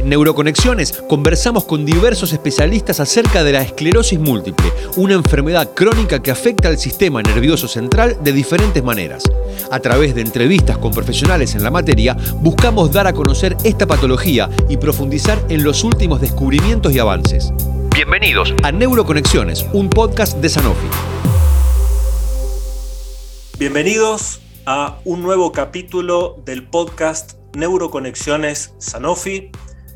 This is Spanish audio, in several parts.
En Neuroconexiones conversamos con diversos especialistas acerca de la esclerosis múltiple, una enfermedad crónica que afecta al sistema nervioso central de diferentes maneras. A través de entrevistas con profesionales en la materia, buscamos dar a conocer esta patología y profundizar en los últimos descubrimientos y avances. Bienvenidos a Neuroconexiones, un podcast de Sanofi. Bienvenidos a un nuevo capítulo del podcast Neuroconexiones Sanofi.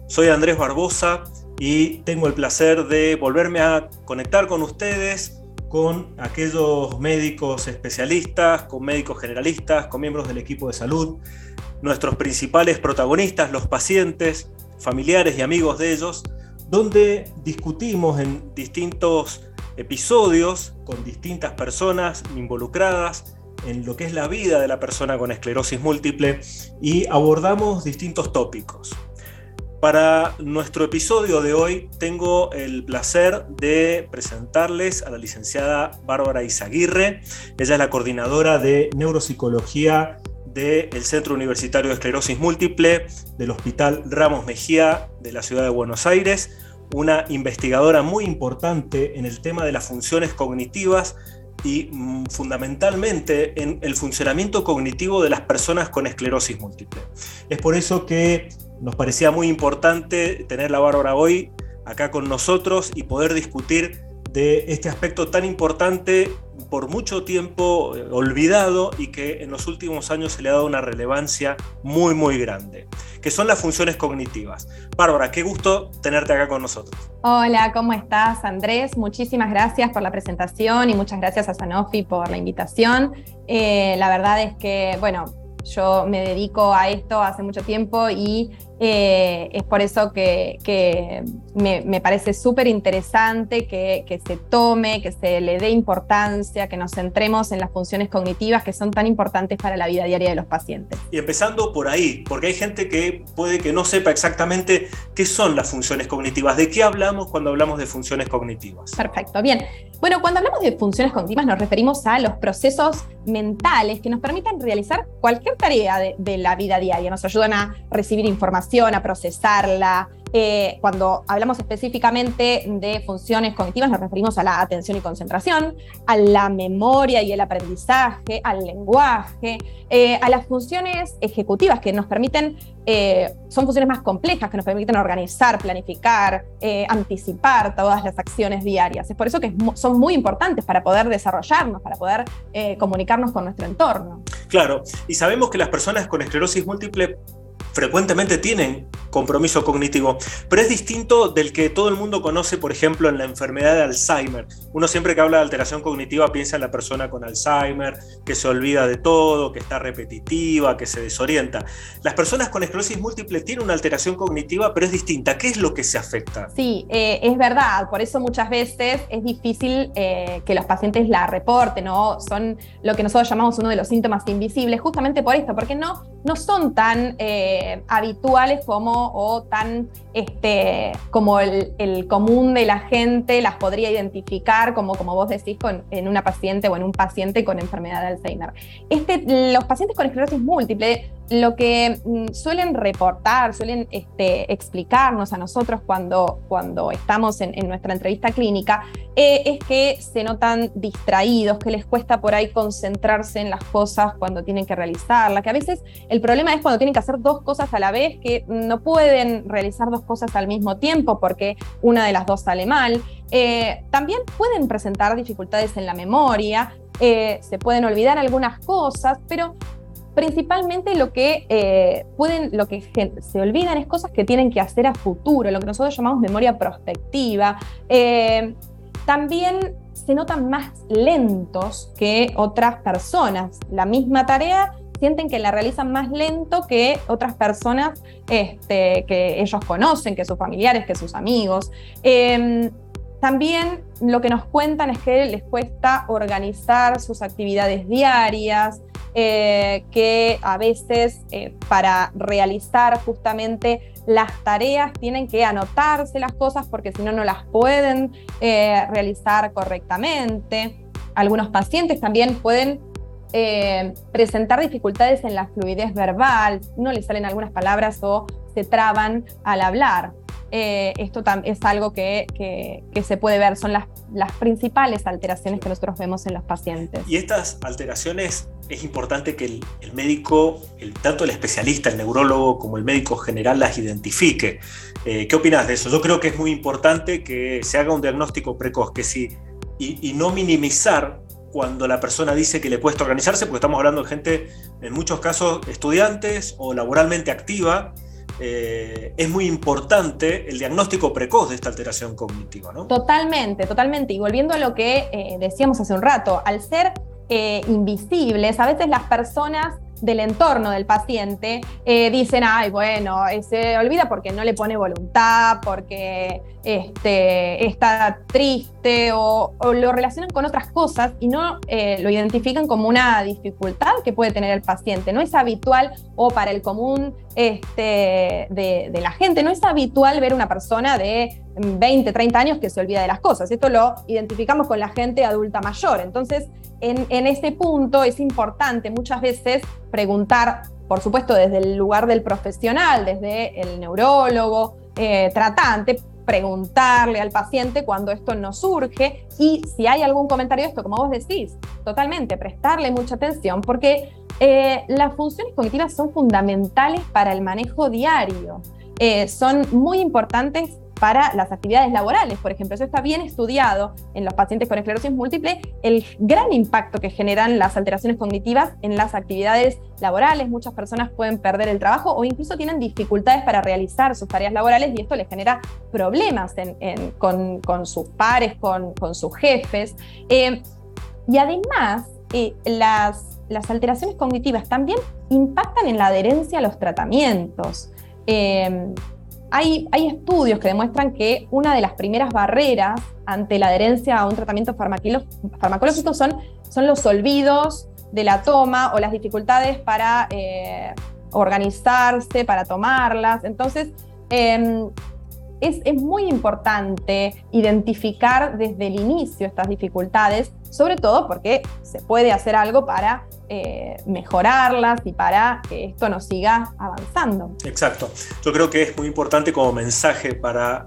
Soy Andrés Barbosa y tengo el placer de volverme a conectar con ustedes, con aquellos médicos especialistas, con médicos generalistas, con miembros del equipo de salud, nuestros principales protagonistas, los pacientes, familiares y amigos de ellos, donde discutimos en distintos episodios con distintas personas involucradas en lo que es la vida de la persona con esclerosis múltiple y abordamos distintos tópicos. Para nuestro episodio de hoy tengo el placer de presentarles a la licenciada Bárbara Izaguirre. Ella es la coordinadora de neuropsicología del Centro Universitario de Esclerosis Múltiple del Hospital Ramos Mejía de la ciudad de Buenos Aires, una investigadora muy importante en el tema de las funciones cognitivas y mm, fundamentalmente en el funcionamiento cognitivo de las personas con esclerosis múltiple. Es por eso que nos parecía muy importante tener la Bárbara hoy acá con nosotros y poder discutir de este aspecto tan importante por mucho tiempo eh, olvidado y que en los últimos años se le ha dado una relevancia muy muy grande, que son las funciones cognitivas. Bárbara, qué gusto tenerte acá con nosotros. Hola, ¿cómo estás Andrés? Muchísimas gracias por la presentación y muchas gracias a Sanofi por la invitación. Eh, la verdad es que, bueno, yo me dedico a esto hace mucho tiempo y eh, es por eso que, me, parece súper interesante que, se tome, que se le dé importancia, que nos centremos en las funciones cognitivas que son tan importantes para la vida diaria de los pacientes. Y empezando por ahí, porque hay gente que puede que no sepa exactamente qué son las funciones cognitivas, de qué hablamos cuando hablamos de funciones cognitivas. Perfecto, bien. Bueno, cuando hablamos de funciones cognitivas nos referimos a los procesos mentales que nos permiten realizar cualquier tarea de la vida diaria, nos ayudan a recibir información a procesarla. Eh, cuando hablamos específicamente de funciones cognitivas nos referimos a la atención y concentración, a la memoria y el aprendizaje, al lenguaje, eh, a las funciones ejecutivas que nos permiten, eh, son funciones más complejas, que nos permiten organizar, planificar, anticipar todas las acciones diarias. Es por eso que son muy importantes para poder desarrollarnos, para poder comunicarnos con nuestro entorno. Claro, y sabemos que las personas con esclerosis múltiple frecuentemente tienen compromiso cognitivo, pero es distinto del que todo el mundo conoce, por ejemplo, en la enfermedad de Alzheimer. Uno siempre que habla de alteración cognitiva piensa en la persona con Alzheimer, que se olvida de todo, que está repetitiva, que se desorienta. Las personas con esclerosis múltiple tienen una alteración cognitiva, pero es distinta. ¿Qué es lo que se afecta? Sí, eh, es verdad. Por eso muchas veces es difícil eh, que los pacientes la reporten, ¿no? Son lo que nosotros llamamos uno de los síntomas invisibles, justamente por esto, porque no, no son tan... Eh, habituales como o tan este, como el, común de la gente las podría identificar como, como vos decís, en una paciente o en un paciente con enfermedad de Alzheimer. Este, los pacientes con esclerosis múltiple lo que mm, suelen reportar, suelen este, explicarnos a nosotros cuando, cuando estamos en, nuestra entrevista clínica, eh, es que se notan distraídos, que les cuesta por ahí concentrarse en las cosas cuando tienen que realizarlas, que a veces el problema es cuando tienen que hacer dos cosas a la vez, que no pueden realizar dos cosas al mismo tiempo porque una de las dos sale mal. Eh, también pueden presentar dificultades en la memoria, eh, se pueden olvidar algunas cosas, pero principalmente lo que eh, pueden, lo que se olvidan es cosas que tienen que hacer a futuro, lo que nosotros llamamos memoria prospectiva. También se notan más lentos que otras personas. La misma tarea sienten que la realizan más lento que otras personas este, que ellos conocen, que sus familiares, que sus amigos. Em, también lo que nos cuentan es que les cuesta organizar sus actividades diarias, eh, que a veces eh, para realizar justamente las tareas tienen que anotarse las cosas porque si no, no las pueden eh, realizar correctamente. Algunos pacientes también pueden eh, presentar dificultades en la fluidez verbal, no le salen algunas palabras o se traban al hablar. Eh, esto es algo que, se puede ver, son las, las principales alteraciones que nosotros vemos en los pacientes. Y estas alteraciones es importante que el, médico, el, tanto el especialista, el neurólogo, como el médico general las identifique. Eh, ¿Qué opinas de eso? Yo creo que es muy importante que se haga un diagnóstico precoz, que sí, y, no minimizar cuando la persona dice que le cuesta organizarse, porque estamos hablando de gente, en muchos casos, estudiantes o laboralmente activa, eh, es muy importante el diagnóstico precoz de esta alteración cognitiva, ¿no? Totalmente, totalmente. Y volviendo a lo que eh, decíamos hace un rato, al ser eh, invisibles, a veces las personas del entorno del paciente eh, dicen, ay, bueno, se olvida porque no le pone voluntad, porque este, está triste o, lo relacionan con otras cosas y no eh, lo identifican como una dificultad que puede tener el paciente. No es habitual o para el común este, de, de la gente, no es habitual ver una persona de 20, 30 años que se olvida de las cosas. Esto lo identificamos con la gente adulta mayor. Entonces, en, en este punto es importante muchas veces preguntar, por supuesto, desde el lugar del profesional, desde el neurólogo, eh, tratante, preguntarle al paciente cuando esto no surge y si hay algún comentario de esto, como vos decís, totalmente, prestarle mucha atención porque eh, las funciones cognitivas son fundamentales para el manejo diario. Eh, son muy importantes para las actividades laborales, por ejemplo. Eso está bien estudiado en los pacientes con esclerosis múltiple, el gran impacto que generan las alteraciones cognitivas en las actividades laborales. Muchas personas pueden perder el trabajo o incluso tienen dificultades para realizar sus tareas laborales y esto les genera problemas con, sus pares, con, sus jefes. Eh, y además, eh, las, alteraciones cognitivas también impactan en la adherencia a los tratamientos. Eh, hay, estudios que demuestran que una de las primeras barreras ante la adherencia a un tratamiento farmacológico son, los olvidos de la toma o las dificultades para eh, organizarse, para tomarlas. Entonces, em, es, es, muy importante identificar desde el inicio estas dificultades, sobre todo porque se puede hacer algo para eh, mejorarlas y para que esto nos siga avanzando. Exacto. Yo creo que es muy importante como mensaje para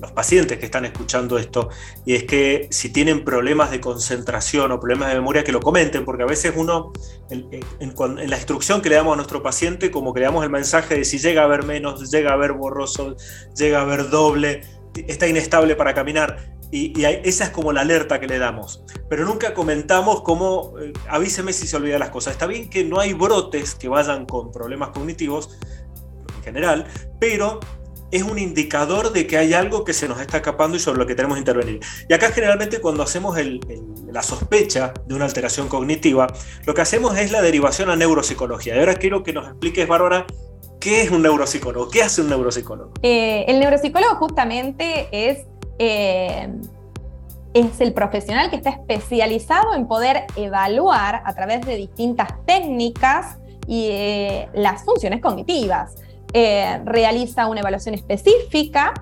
los pacientes que están escuchando esto, y es que si tienen problemas de concentración o problemas de memoria, que lo comenten, porque a veces uno, en, la instrucción que le damos a nuestro paciente, como que le damos el mensaje de si llega a ver menos, llega a ver borroso, llega a ver doble, está inestable para caminar, y, esa es como la alerta que le damos. Pero nunca comentamos cómo, eh, avíseme si se olvida las cosas. Está bien que no hay brotes que vayan con problemas cognitivos en general, pero es un indicador de que hay algo que se nos está escapando y sobre lo que tenemos que intervenir. Y acá generalmente cuando hacemos la sospecha de una alteración cognitiva, lo que hacemos es la derivación a neuropsicología. Y ahora quiero que nos expliques, Bárbara, ¿qué es un neuropsicólogo? ¿Qué hace un neuropsicólogo? Eh, el neuropsicólogo justamente es eh, es el profesional que está especializado en poder evaluar a través de distintas técnicas y eh, las funciones cognitivas. Eh, realiza una evaluación específica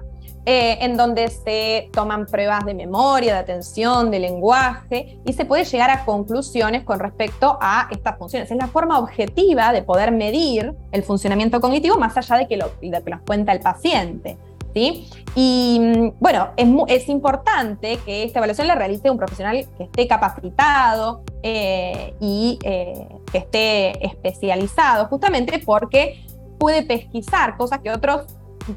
en donde se toman pruebas de memoria, de atención, de lenguaje y se puede llegar a conclusiones con respecto a estas funciones. Es la forma objetiva de poder medir el funcionamiento cognitivo más allá de que lo, que nos cuenta el paciente. Y mm, bueno, es, importante que esta evaluación la realice un profesional que esté capacitado eh, y eh, que esté especializado, justamente porque puede pesquisar cosas que otros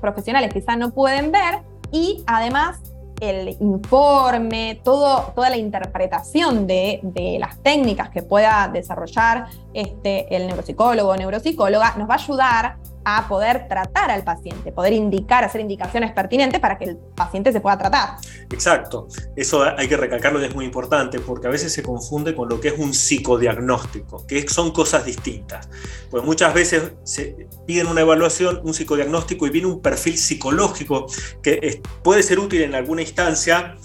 profesionales quizás no pueden ver y además el informe, todo, toda la interpretación de, las técnicas que pueda desarrollar este, el neuropsicólogo o neuropsicóloga nos va a ayudar a poder tratar al paciente, poder indicar, hacer indicaciones pertinentes para que el paciente se pueda tratar. Exacto, eso hay que recalcarlo y es muy importante porque a veces se confunde con lo que es un psicodiagnóstico, que son cosas distintas. Pues muchas veces se piden una evaluación, un psicodiagnóstico y viene un perfil psicológico que puede ser útil en alguna instancia,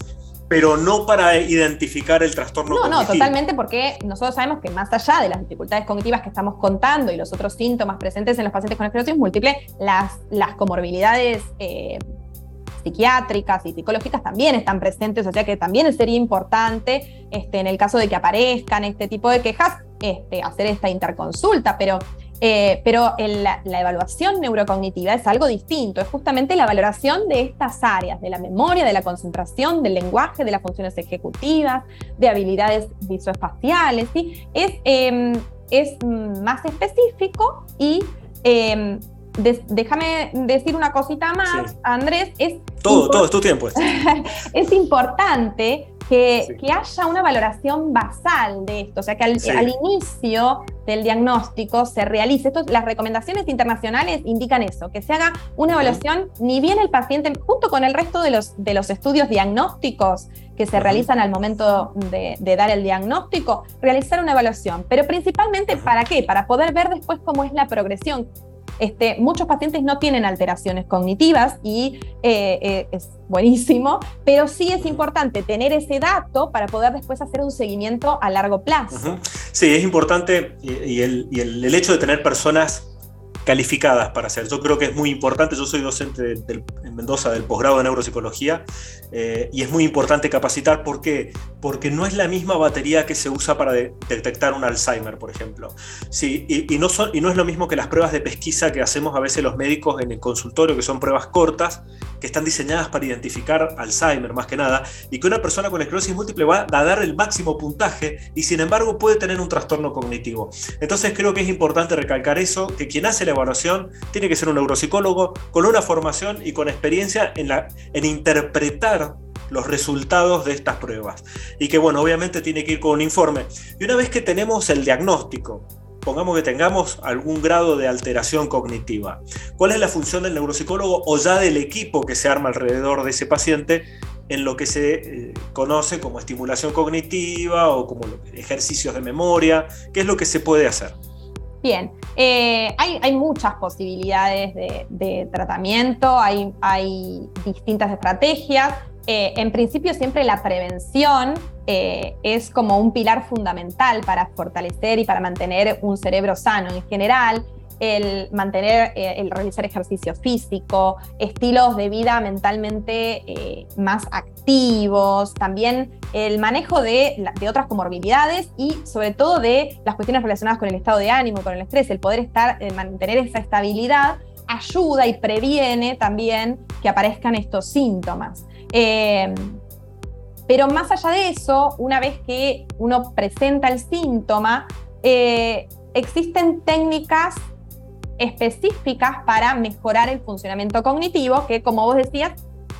pero no para identificar el trastorno. No, no, totalmente, porque nosotros sabemos que más allá de las dificultades cognitivas que estamos contando y los otros síntomas presentes en los pacientes con esclerosis múltiple, las, las comorbilidades eh, psiquiátricas y psicológicas también están presentes, o sea que también sería importante este, en el caso de que aparezcan este tipo de quejas, este, hacer esta interconsulta, pero eh, pero la, evaluación neurocognitiva es algo distinto, es justamente la valoración de estas áreas, de la memoria, de la concentración, del lenguaje, de las funciones ejecutivas, de habilidades visoespaciales. ¿sí? Es, em, es más específico y em, déjame decir una cosita más, Andrés. Es todo, todo es tu tiempo. es importante que, haya una valoración basal de esto, o sea, que al, inicio del diagnóstico se realice, esto, las recomendaciones internacionales indican eso, que se haga una evaluación, ni bien el paciente, junto con el resto de los, de los estudios diagnósticos que se realizan al momento de, de, dar el diagnóstico, realizar una evaluación, pero principalmente para qué, para poder ver después cómo es la progresión, este, muchos pacientes no tienen alteraciones cognitivas y eh, eh, es buenísimo, pero sí es importante tener ese dato para poder después hacer un seguimiento a largo plazo. Sí, es importante y, el hecho de tener personas calificadas para hacer. Yo creo que es muy importante, yo soy docente en Mendoza del posgrado de neuropsicología eh, y es muy importante capacitar, ¿por qué? Porque no es la misma batería que se usa para detectar un Alzheimer, por ejemplo. Sí, y, no son, y no es lo mismo que las pruebas de pesquisa que hacemos a veces los médicos en el consultorio, que son pruebas cortas, que están diseñadas para identificar Alzheimer más que nada, y que una persona con esclerosis múltiple va a dar el máximo puntaje y sin embargo puede tener un trastorno cognitivo. Entonces creo que es importante recalcar eso, que quien hace la evaluación tiene que ser un neuropsicólogo con una formación y con experiencia en, la, en interpretar los resultados de estas pruebas. Y que bueno, obviamente tiene que ir con un informe. Y una vez que tenemos el diagnóstico, pongamos que tengamos algún grado de alteración cognitiva. ¿Cuál es la función del neuropsicólogo o ya del equipo que se arma alrededor de ese paciente en lo que se eh, conoce como estimulación cognitiva o como ejercicios de memoria? ¿Qué es lo que se puede hacer? Bien, eh, hay, muchas posibilidades de, tratamiento, hay, hay, distintas estrategias. Eh, en principio siempre la prevención eh, es como un pilar fundamental para fortalecer y para mantener un cerebro sano en general el mantener, eh, el realizar ejercicio físico, estilos de vida mentalmente eh, más activos, también el manejo de, de, otras comorbilidades y sobre todo de las cuestiones relacionadas con el estado de ánimo, con el estrés, el poder estar, el mantener esa estabilidad ayuda y previene también que aparezcan estos síntomas. Eh, pero más allá de eso, una vez que uno presenta el síntoma, existen técnicas específicas para mejorar el funcionamiento cognitivo, que como vos decías,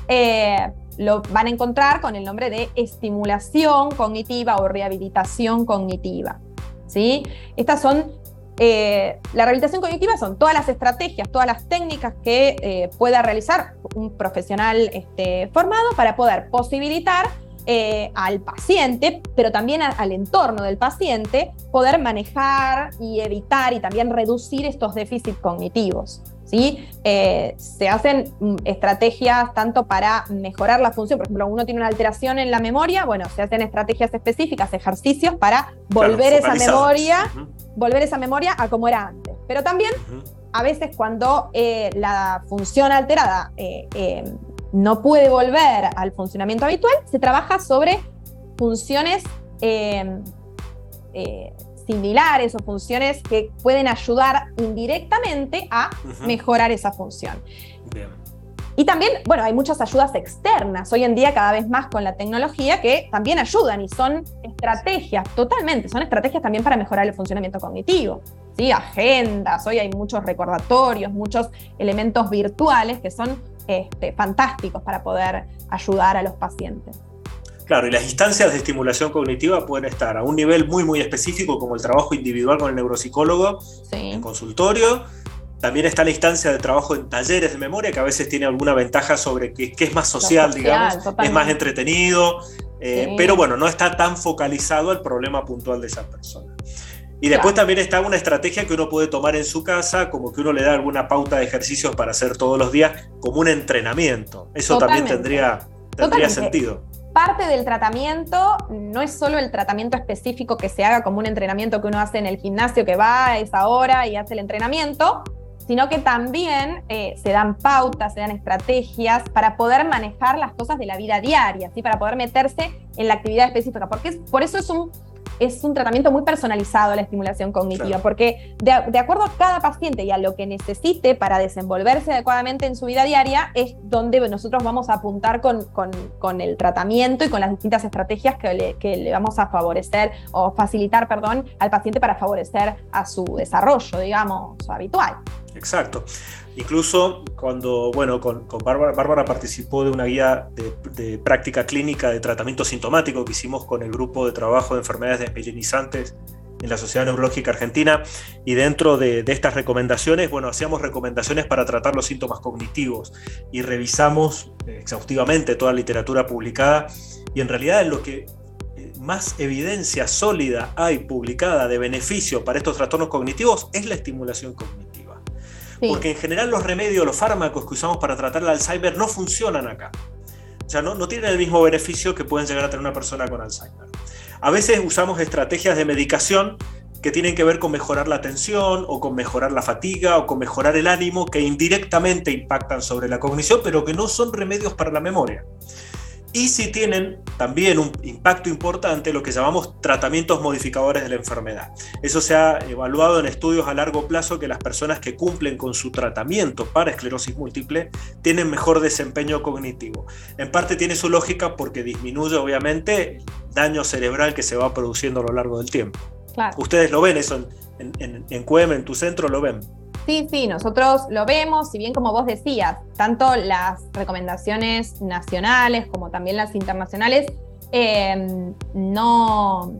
eh, lo van a encontrar con el nombre de estimulación cognitiva o rehabilitación cognitiva. ¿sí? Estas son, eh, la rehabilitación cognitiva son todas las estrategias, todas las técnicas que eh, pueda realizar un profesional este, formado para poder posibilitar eh, al paciente, pero también al entorno del paciente, poder manejar y evitar y también reducir estos déficits cognitivos. ¿sí? Eh, se hacen mm, estrategias tanto para mejorar la función, por ejemplo, uno tiene una alteración en la memoria, bueno, se hacen estrategias específicas, ejercicios para volver esa memoria, volver esa memoria a como era antes. Pero también a veces cuando eh, la función alterada no puede volver al funcionamiento habitual, se trabaja sobre funciones em, eh, similares o funciones que pueden ayudar indirectamente a mejorar esa función. Y también, bueno, hay muchas ayudas externas hoy en día cada vez más con la tecnología que también ayudan y son estrategias, totalmente, son estrategias también para mejorar el funcionamiento cognitivo. ¿sí? Agendas, hoy hay muchos recordatorios, muchos elementos virtuales que son este, fantásticos para poder ayudar a los pacientes. Claro, y las instancias de estimulación cognitiva pueden estar a un nivel muy, muy específico, como el trabajo individual con el neuropsicólogo en consultorio. También está la instancia de trabajo en talleres de memoria, que a veces tiene alguna ventaja sobre que, es más social, digamos, es más entretenido, eh, pero bueno, no está tan focalizado al problema puntual de esa persona. Y después también está una estrategia que uno puede tomar en su casa, como que uno le da alguna pauta de ejercicios para hacer todos los días, como un entrenamiento. Eso también tendría, tendría sentido. Parte del tratamiento no es solo el tratamiento específico que se haga como un entrenamiento que uno hace en el gimnasio, que va a esa hora y hace el entrenamiento, sino que también eh, se dan pautas, se dan estrategias para poder manejar las cosas de la vida diaria, ¿sí? para poder meterse en la actividad específica, porque por eso es un es un tratamiento muy personalizado a la estimulación cognitiva, porque de, acuerdo a cada paciente y a lo que necesite para desenvolverse adecuadamente en su vida diaria, es donde nosotros vamos a apuntar con, con, el tratamiento y con las distintas estrategias que le, que le, vamos a favorecer o facilitar, perdón, al paciente para favorecer a su desarrollo, digamos, habitual. Exacto. Incluso cuando, bueno, con, Bárbara, participó de una guía de, práctica clínica de tratamiento sintomático que hicimos con el grupo de trabajo de enfermedades desmielinizantes en la Sociedad Neurológica Argentina y dentro de, estas recomendaciones, bueno, hacíamos recomendaciones para tratar los síntomas cognitivos y revisamos exhaustivamente toda la literatura publicada y en realidad lo que eh, más evidencia sólida hay publicada de beneficio para estos trastornos cognitivos es la estimulación cognitiva. Porque en general los remedios, los fármacos que usamos para tratar el Alzheimer no funcionan acá. O sea, no, tienen el mismo beneficio que pueden llegar a tener una persona con Alzheimer. A veces usamos estrategias de medicación que tienen que ver con mejorar la atención o con mejorar la fatiga o con mejorar el ánimo que indirectamente impactan sobre la cognición, pero que no son remedios para la memoria y si tienen también un impacto importante lo que llamamos tratamientos modificadores de la enfermedad. Eso se ha evaluado en estudios a largo plazo que las personas que cumplen con su tratamiento para esclerosis múltiple tienen mejor desempeño cognitivo. En parte tiene su lógica porque disminuye obviamente el daño cerebral que se va produciendo a lo largo del tiempo. Ustedes lo ven eso en, en, en QM, en tu centro lo ven. Sí, sí, nosotros lo vemos, si bien como vos decías, tanto las recomendaciones nacionales como también las internacionales em, no,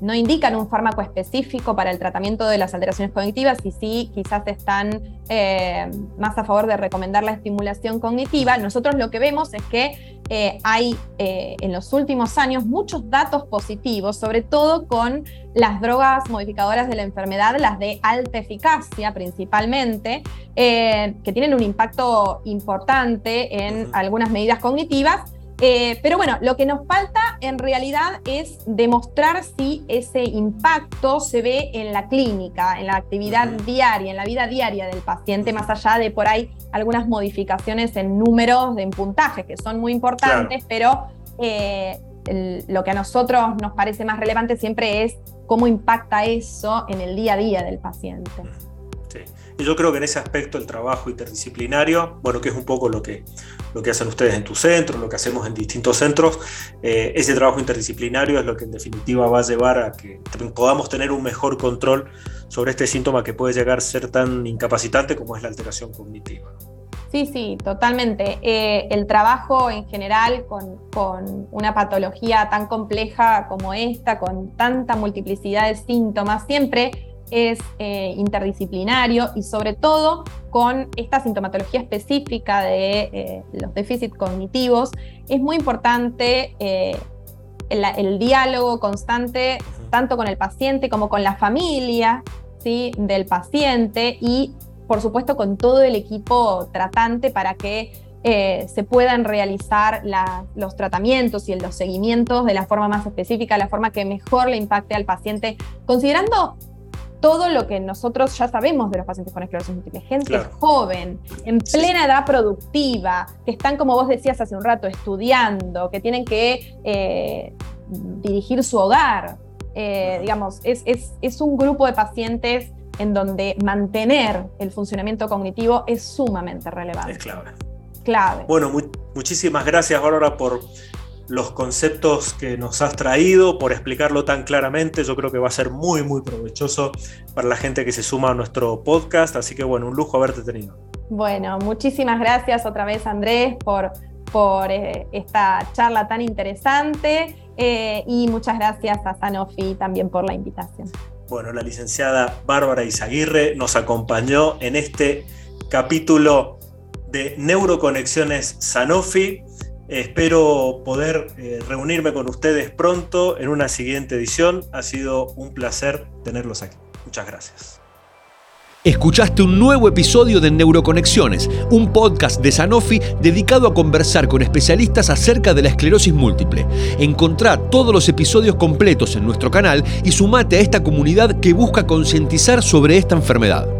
no, indican un fármaco específico para el tratamiento de las alteraciones cognitivas y sí quizás están em, más a favor de recomendar la estimulación cognitiva. Nosotros lo que vemos es que eh, hay eh, en los últimos años muchos datos positivos, sobre todo con las drogas modificadoras de la enfermedad, las de alta eficacia principalmente, eh, que tienen un impacto importante en algunas medidas cognitivas eh, pero bueno, lo que nos falta en realidad es demostrar si ese impacto se ve en la clínica, en la actividad diaria, en la vida diaria del paciente, más allá de por ahí algunas modificaciones en números, en puntaje, que son muy importantes, pero eh, lo que a nosotros nos parece más relevante siempre es cómo impacta eso en el día a día del paciente. Sí. Yo creo que en ese aspecto el trabajo interdisciplinario, bueno, que es un poco lo que, lo que hacen ustedes en tu centro, lo que hacemos en distintos centros, eh, ese trabajo interdisciplinario es lo que en definitiva va a llevar a que podamos tener un mejor control sobre este síntoma que puede llegar a ser tan incapacitante como es la alteración cognitiva. Sí, sí, totalmente. Eh, el trabajo en general con, con, una patología tan compleja como esta, con tanta multiplicidad de síntomas, siempre es eh, interdisciplinario y sobre todo con esta sintomatología específica de eh, los déficits cognitivos, es muy importante eh, el, diálogo constante tanto con el paciente como con la familia ¿sí? del paciente y por supuesto con todo el equipo tratante para que se puedan realizar los tratamientos y los seguimientos de la forma más específica, la forma que mejor le impacte al paciente, considerando todo lo que nosotros ya sabemos de los pacientes con esclerosis múltiple. Gente joven, en plena edad productiva, que están, como vos decías hace un rato, estudiando, que tienen que eh, dirigir su hogar. Eh, digamos, es, es, un grupo de pacientes en donde mantener el funcionamiento cognitivo es sumamente relevante. Es clave. Clave. Bueno, muchísimas gracias, Bárbara, por los conceptos que nos has traído, por explicarlo tan claramente. Yo creo que va a ser muy, muy provechoso para la gente que se suma a nuestro podcast. Así que bueno, un lujo haberte tenido. Bueno, muchísimas gracias otra vez Andrés por, por eh, esta charla tan interesante eh, y muchas gracias a Sanofi también por la invitación. Bueno, la licenciada Bárbara Izaguirre nos acompañó en este capítulo de Neuroconexiones Sanofi. Espero poder eh, reunirme con ustedes pronto en una siguiente edición. Ha sido un placer tenerlos aquí. Muchas gracias. Escuchaste un nuevo episodio de Neuroconexiones, un podcast de Sanofi dedicado a conversar con especialistas acerca de la esclerosis múltiple. Encontrá todos los episodios completos en nuestro canal y sumate a esta comunidad que busca concientizar sobre esta enfermedad.